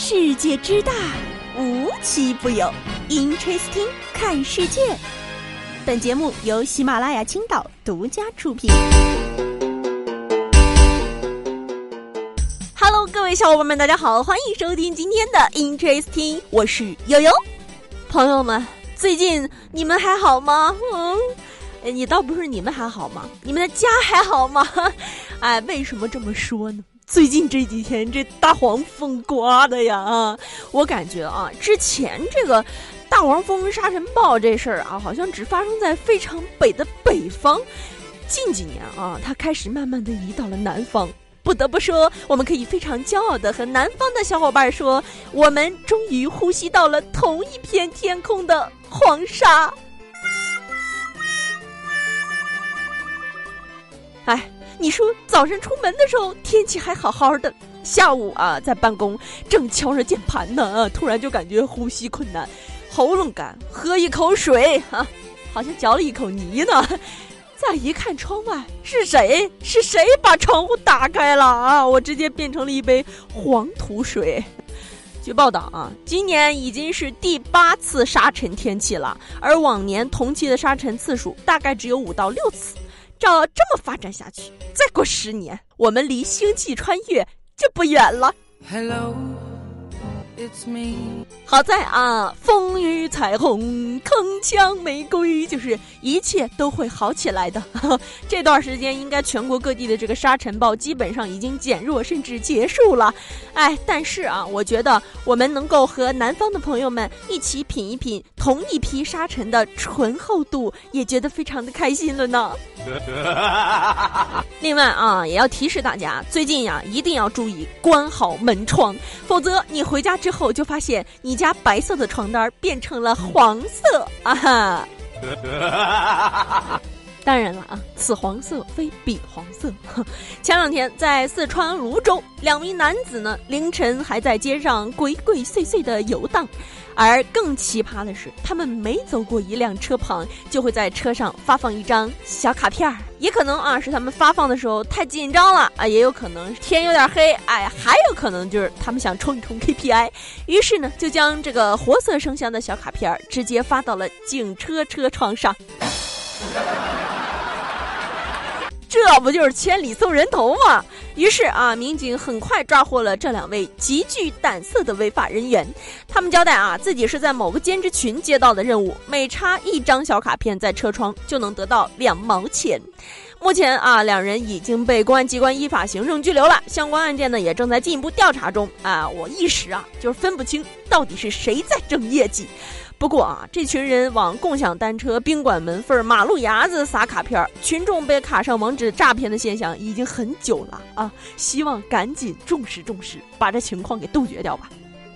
世界之大，无奇不有。Interesting，看世界。本节目由喜马拉雅青岛独家出品。Hello，各位小伙伴们，大家好，欢迎收听今天的 Interesting，我是悠悠。朋友们，最近你们还好吗？嗯。你倒不是你们还好吗？你们的家还好吗？哎，为什么这么说呢？最近这几天这大黄蜂刮的呀啊！我感觉啊，之前这个大黄蜂沙尘暴这事儿啊，好像只发生在非常北的北方。近几年啊，它开始慢慢的移到了南方。不得不说，我们可以非常骄傲的和南方的小伙伴说，我们终于呼吸到了同一片天空的黄沙。你说早晨出门的时候天气还好好的，下午啊在办公正敲着键盘呢，突然就感觉呼吸困难，喉咙干，喝一口水啊，好像嚼了一口泥呢。再一看窗外，是谁？是谁把窗户打开了啊？我直接变成了一杯黄土水。据报道啊，今年已经是第八次沙尘天气了，而往年同期的沙尘次数大概只有五到六次。照这么发展下去，再过十年，我们离星际穿越就不远了。好在啊，风雨彩虹，铿锵玫瑰，就是一切都会好起来的。这段时间，应该全国各地的这个沙尘暴基本上已经减弱，甚至结束了。哎，但是啊，我觉得我们能够和南方的朋友们一起品一品同一批沙尘的醇厚度，也觉得非常的开心了呢。另外啊，也要提示大家，最近呀，一定要注意关好门窗，否则你回家之之后就发现你家白色的床单变成了黄色啊！当然了啊，此黄色非彼黄色。前两天在四川泸州，两名男子呢凌晨还在街上鬼鬼祟祟的游荡。而更奇葩的是，他们每走过一辆车旁，就会在车上发放一张小卡片儿。也可能啊，是他们发放的时候太紧张了啊，也有可能天有点黑，哎，还有可能就是他们想冲一冲 KPI，于是呢，就将这个活色生香的小卡片儿直接发到了警车车窗上。这不就是千里送人头吗？于是啊，民警很快抓获了这两位极具胆色的违法人员。他们交代啊，自己是在某个兼职群接到的任务，每插一张小卡片在车窗就能得到两毛钱。目前啊，两人已经被公安机关依法行政拘留了，相关案件呢也正在进一步调查中。啊，我一时啊就是分不清到底是谁在挣业绩。不过啊，这群人往共享单车、宾馆门缝、马路牙子撒卡片儿，群众被卡上网址诈骗的现象已经很久了啊！希望赶紧重视重视，把这情况给杜绝掉吧。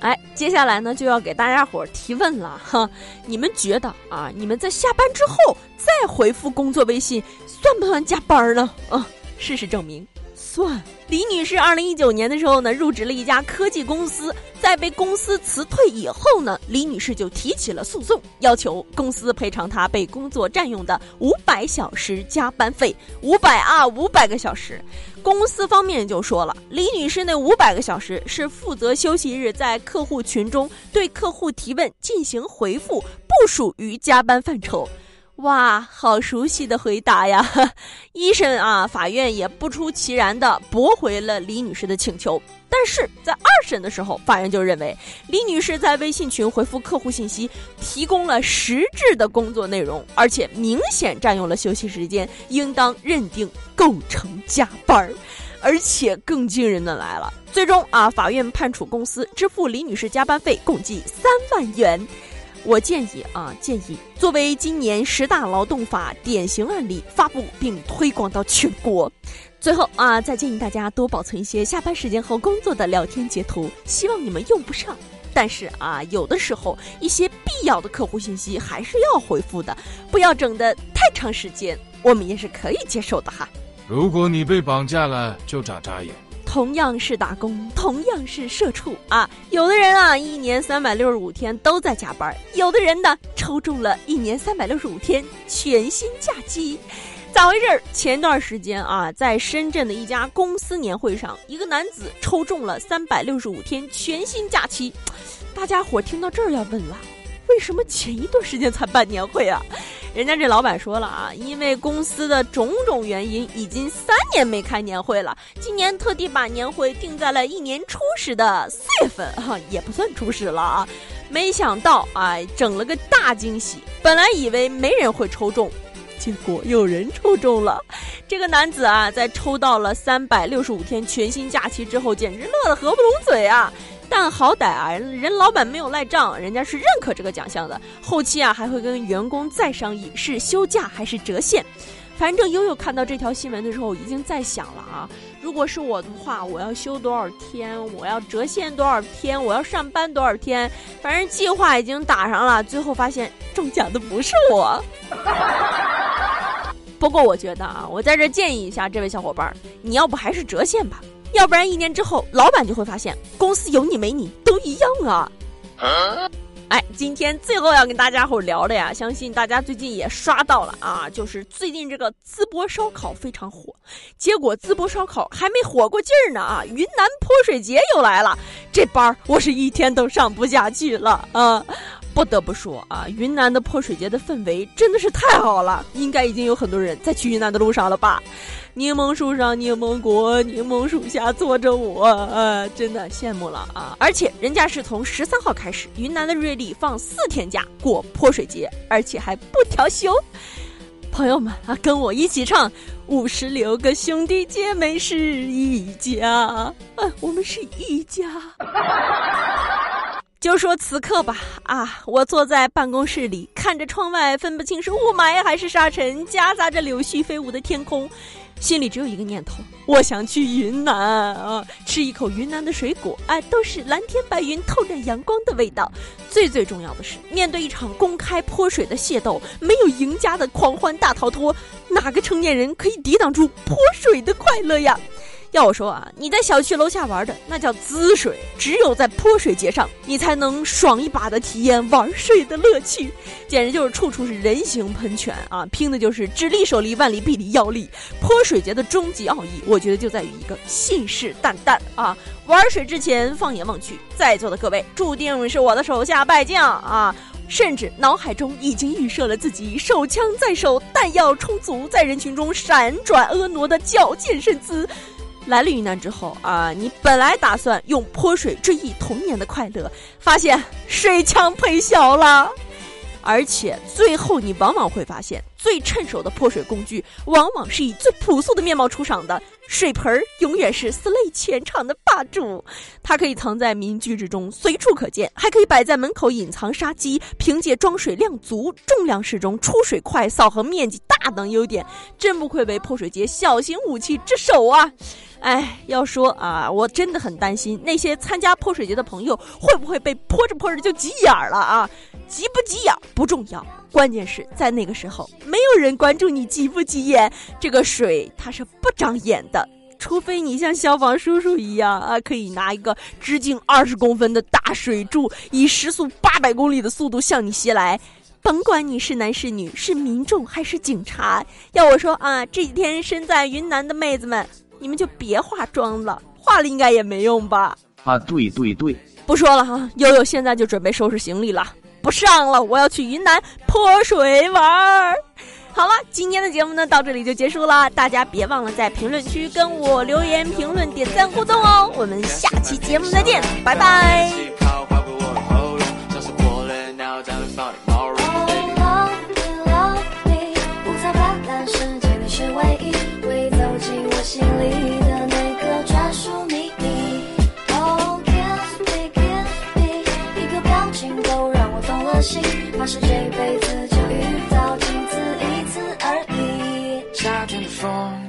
哎，接下来呢就要给大家伙提问了哈，你们觉得啊，你们在下班之后再回复工作微信，算不算加班呢？啊，事实证明。算，李女士二零一九年的时候呢，入职了一家科技公司，在被公司辞退以后呢，李女士就提起了诉讼，要求公司赔偿她被工作占用的五百小时加班费。五百啊，五百个小时，公司方面就说了，李女士那五百个小时是负责休息日在客户群中对客户提问进行回复，不属于加班范畴。哇，好熟悉的回答呀！一审啊，法院也不出其然的驳回了李女士的请求。但是在二审的时候，法院就认为李女士在微信群回复客户信息，提供了实质的工作内容，而且明显占用了休息时间，应当认定构成加班儿。而且更惊人的来了，最终啊，法院判处公司支付李女士加班费共计三万元。我建议啊，建议作为今年十大劳动法典型案例发布并推广到全国。最后啊，再建议大家多保存一些下班时间后工作的聊天截图，希望你们用不上。但是啊，有的时候一些必要的客户信息还是要回复的，不要整的太长时间，我们也是可以接受的哈。如果你被绑架了，就眨眨眼。同样是打工，同样是社畜啊！有的人啊，一年三百六十五天都在加班；有的人呢，抽中了一年三百六十五天全薪假期。咋回事？前段时间啊，在深圳的一家公司年会上，一个男子抽中了三百六十五天全薪假期。大家伙听到这儿要问了，为什么前一段时间才办年会啊？人家这老板说了啊，因为公司的种种原因，已经三年没开年会了，今年特地把年会定在了一年初始的四月份，哈，也不算初始了啊。没想到啊，整了个大惊喜，本来以为没人会抽中。结果有人抽中了，这个男子啊，在抽到了三百六十五天全薪假期之后，简直乐得合不拢嘴啊！但好歹啊，人老板没有赖账，人家是认可这个奖项的。后期啊，还会跟员工再商议是休假还是折现。反正悠悠看到这条新闻的时候，已经在想了啊，如果是我的话，我要休多少天？我要折现多少天？我要上班多少天？反正计划已经打上了，最后发现中奖的不是我。不过我觉得啊，我在这建议一下这位小伙伴，你要不还是折现吧，要不然一年之后老板就会发现公司有你没你都一样啊。哎，今天最后要跟大家伙聊的呀，相信大家最近也刷到了啊，就是最近这个淄博烧烤非常火，结果淄博烧烤还没火过劲儿呢啊，云南泼水节又来了，这班儿我是一天都上不下去了啊。不得不说啊，云南的泼水节的氛围真的是太好了，应该已经有很多人在去云南的路上了吧？柠檬树上柠檬果，柠檬树下坐着我，呃，真的羡慕了啊！而且人家是从十三号开始，云南的瑞丽放四天假过泼水节，而且还不调休。朋友们啊，跟我一起唱：五十六个兄弟姐妹是一家，啊，我们是一家。就说此刻吧，啊，我坐在办公室里，看着窗外，分不清是雾霾还是沙尘，夹杂着柳絮飞舞的天空，心里只有一个念头：我想去云南啊，吃一口云南的水果，哎，都是蓝天白云透着阳光的味道。最最重要的是，面对一场公开泼水的械斗，没有赢家的狂欢大逃脱，哪个成年人可以抵挡住泼水的快乐呀？要我说啊，你在小区楼下玩的那叫滋水，只有在泼水节上，你才能爽一把的体验玩水的乐趣，简直就是处处是人形喷泉啊！拼的就是只力手力，万里臂力腰力。泼水节的终极奥义，我觉得就在于一个信誓旦旦啊！玩水之前，放眼望去，在座的各位注定是我的手下败将啊！甚至脑海中已经预设了自己手枪在手，弹药充足，在人群中闪转婀娜的矫健身姿。来了云南之后啊，你本来打算用泼水追忆童年的快乐，发现水枪配小了，而且最后你往往会发现，最趁手的泼水工具，往往是以最朴素的面貌出场的。水盆儿永远是 slay 全场的霸主，它可以藏在民居之中，随处可见，还可以摆在门口隐藏杀机。凭借装水量足、重量适中、出水快、扫横面积大等优点，真不愧为泼水节小型武器之首啊！哎，要说啊，我真的很担心那些参加泼水节的朋友会不会被泼着泼着就急眼了啊？急不急眼不重要，关键是在那个时候，没有人关注你急不急眼。这个水它是不长眼的。除非你像消防叔叔一样啊，可以拿一个直径二十公分的大水柱，以时速八百公里的速度向你袭来，甭管你是男是女，是民众还是警察。要我说啊，这几天身在云南的妹子们，你们就别化妆了，化了应该也没用吧？啊，对对对，不说了哈，悠悠现在就准备收拾行李了，不上了，我要去云南泼水玩儿。好了，今天的节目呢到这里就结束了，大家别忘了在评论区跟我留言、评论、点赞互动哦。我们下期节目再见，拜拜。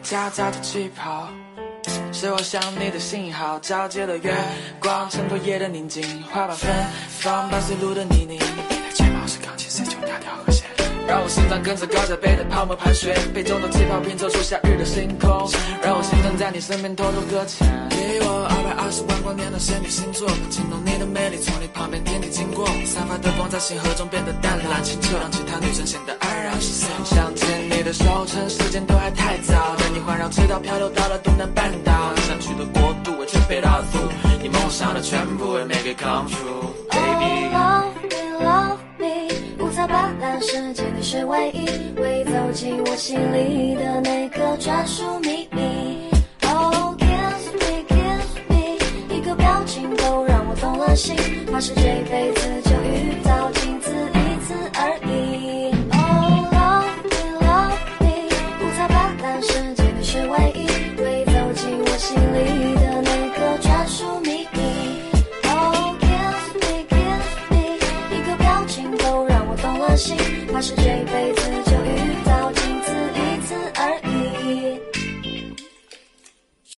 夹杂着气泡，是我想你的信号。皎洁的月光衬托夜的宁静，花瓣芬芳伴随路的泥泞。让我心脏跟着高脚杯的泡沫盘旋，杯中的气泡拼凑出夏日的星空，让我心脏在你身边偷偷搁浅。给我二百二十万光年的仙女星座，惊动你的魅力，从你旁边天地经过，散发的光在星河中变得淡蓝清澈，让其他女生显得黯然失色。想牵你的手，趁时间都还太早，带你环绕赤道漂流到了东南半岛，想去的国度我全备到足，你梦想的全部，I make it come true，baby。唯一，会走进我心里的那个专属秘密。Oh, kiss me, kiss me，一个表情都让我动了心，怕是这辈子